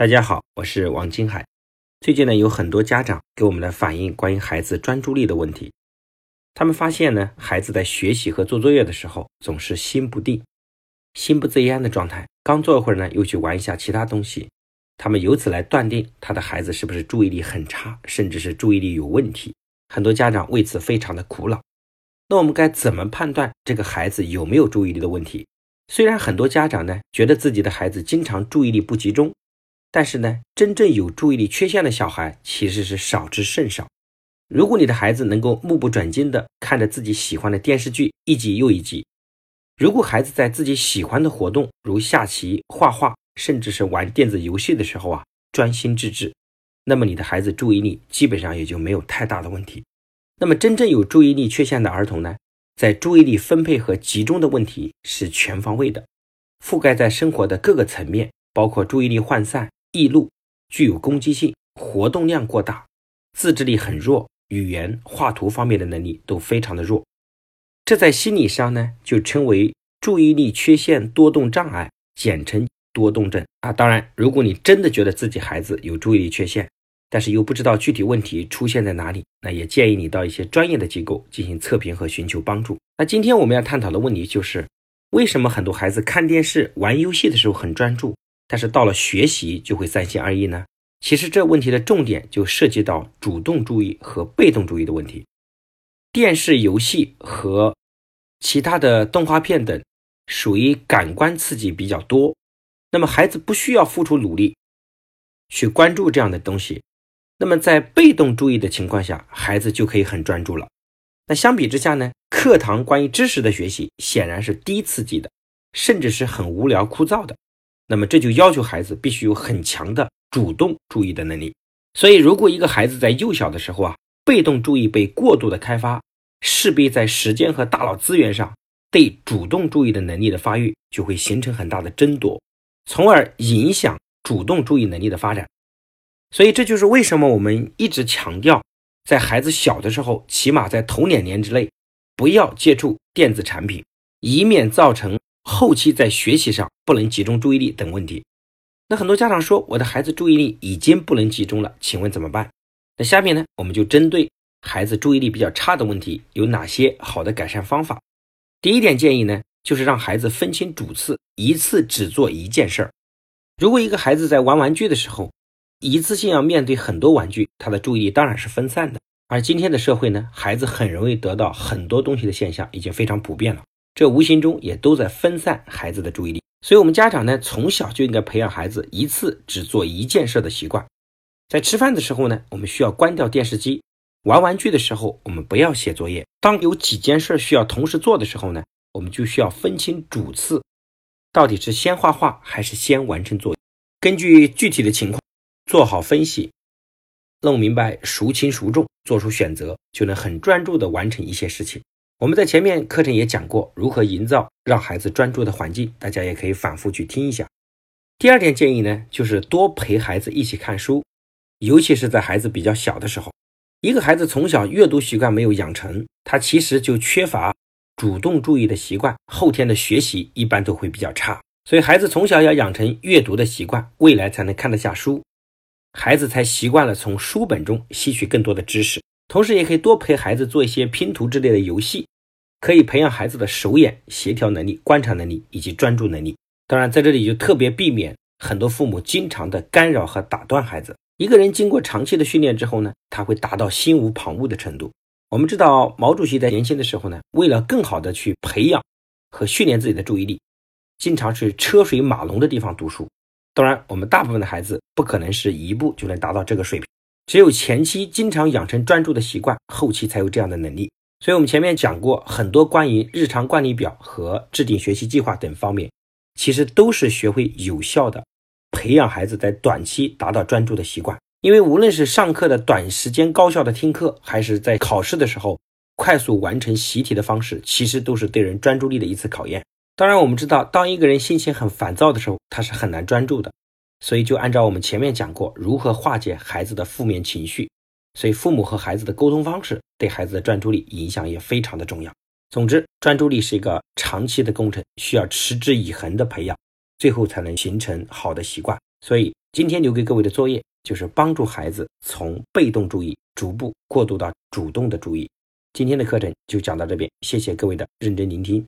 大家好，我是王金海。最近呢，有很多家长给我们来反映关于孩子专注力的问题。他们发现呢，孩子在学习和做作业的时候，总是心不定、心不自焉的状态。刚做一会儿呢，又去玩一下其他东西。他们由此来断定他的孩子是不是注意力很差，甚至是注意力有问题。很多家长为此非常的苦恼。那我们该怎么判断这个孩子有没有注意力的问题？虽然很多家长呢，觉得自己的孩子经常注意力不集中。但是呢，真正有注意力缺陷的小孩其实是少之甚少。如果你的孩子能够目不转睛地看着自己喜欢的电视剧一集又一集，如果孩子在自己喜欢的活动如下棋、画画，甚至是玩电子游戏的时候啊，专心致志，那么你的孩子注意力基本上也就没有太大的问题。那么真正有注意力缺陷的儿童呢，在注意力分配和集中的问题是全方位的，覆盖在生活的各个层面，包括注意力涣散。易怒，具有攻击性，活动量过大，自制力很弱，语言、画图方面的能力都非常的弱。这在心理上呢，就称为注意力缺陷多动障碍，简称多动症啊。当然，如果你真的觉得自己孩子有注意力缺陷，但是又不知道具体问题出现在哪里，那也建议你到一些专业的机构进行测评和寻求帮助。那今天我们要探讨的问题就是，为什么很多孩子看电视、玩游戏的时候很专注？但是到了学习就会三心二意呢？其实这问题的重点就涉及到主动注意和被动注意的问题。电视游戏和其他的动画片等属于感官刺激比较多，那么孩子不需要付出努力去关注这样的东西。那么在被动注意的情况下，孩子就可以很专注了。那相比之下呢？课堂关于知识的学习显然是低刺激的，甚至是很无聊枯燥的。那么这就要求孩子必须有很强的主动注意的能力。所以，如果一个孩子在幼小的时候啊，被动注意被过度的开发，势必在时间和大脑资源上对主动注意的能力的发育就会形成很大的争夺，从而影响主动注意能力的发展。所以，这就是为什么我们一直强调，在孩子小的时候，起码在头两年之内，不要接触电子产品，以免造成。后期在学习上不能集中注意力等问题，那很多家长说我的孩子注意力已经不能集中了，请问怎么办？那下面呢，我们就针对孩子注意力比较差的问题有哪些好的改善方法。第一点建议呢，就是让孩子分清主次，一次只做一件事儿。如果一个孩子在玩玩具的时候，一次性要面对很多玩具，他的注意力当然是分散的。而今天的社会呢，孩子很容易得到很多东西的现象已经非常普遍了。这无形中也都在分散孩子的注意力，所以，我们家长呢，从小就应该培养孩子一次只做一件事的习惯。在吃饭的时候呢，我们需要关掉电视机；玩玩具的时候，我们不要写作业。当有几件事需要同时做的时候呢，我们就需要分清主次，到底是先画画还是先完成作业。根据具体的情况做好分析，弄明白孰轻孰重，做出选择，就能很专注地完成一些事情。我们在前面课程也讲过如何营造让孩子专注的环境，大家也可以反复去听一下。第二点建议呢，就是多陪孩子一起看书，尤其是在孩子比较小的时候。一个孩子从小阅读习惯没有养成，他其实就缺乏主动注意的习惯，后天的学习一般都会比较差。所以孩子从小要养成阅读的习惯，未来才能看得下书，孩子才习惯了从书本中吸取更多的知识。同时，也可以多陪孩子做一些拼图之类的游戏，可以培养孩子的手眼协调能力、观察能力以及专注能力。当然，在这里就特别避免很多父母经常的干扰和打断孩子。一个人经过长期的训练之后呢，他会达到心无旁骛的程度。我们知道，毛主席在年轻的时候呢，为了更好的去培养和训练自己的注意力，经常去车水马龙的地方读书。当然，我们大部分的孩子不可能是一步就能达到这个水平。只有前期经常养成专注的习惯，后期才有这样的能力。所以，我们前面讲过很多关于日常惯例表和制定学习计划等方面，其实都是学会有效的培养孩子在短期达到专注的习惯。因为无论是上课的短时间高效的听课，还是在考试的时候快速完成习题的方式，其实都是对人专注力的一次考验。当然，我们知道，当一个人心情很烦躁的时候，他是很难专注的。所以，就按照我们前面讲过，如何化解孩子的负面情绪。所以，父母和孩子的沟通方式对孩子的专注力影响也非常的重要。总之，专注力是一个长期的工程，需要持之以恒的培养，最后才能形成好的习惯。所以，今天留给各位的作业就是帮助孩子从被动注意逐步过渡到主动的注意。今天的课程就讲到这边，谢谢各位的认真聆听。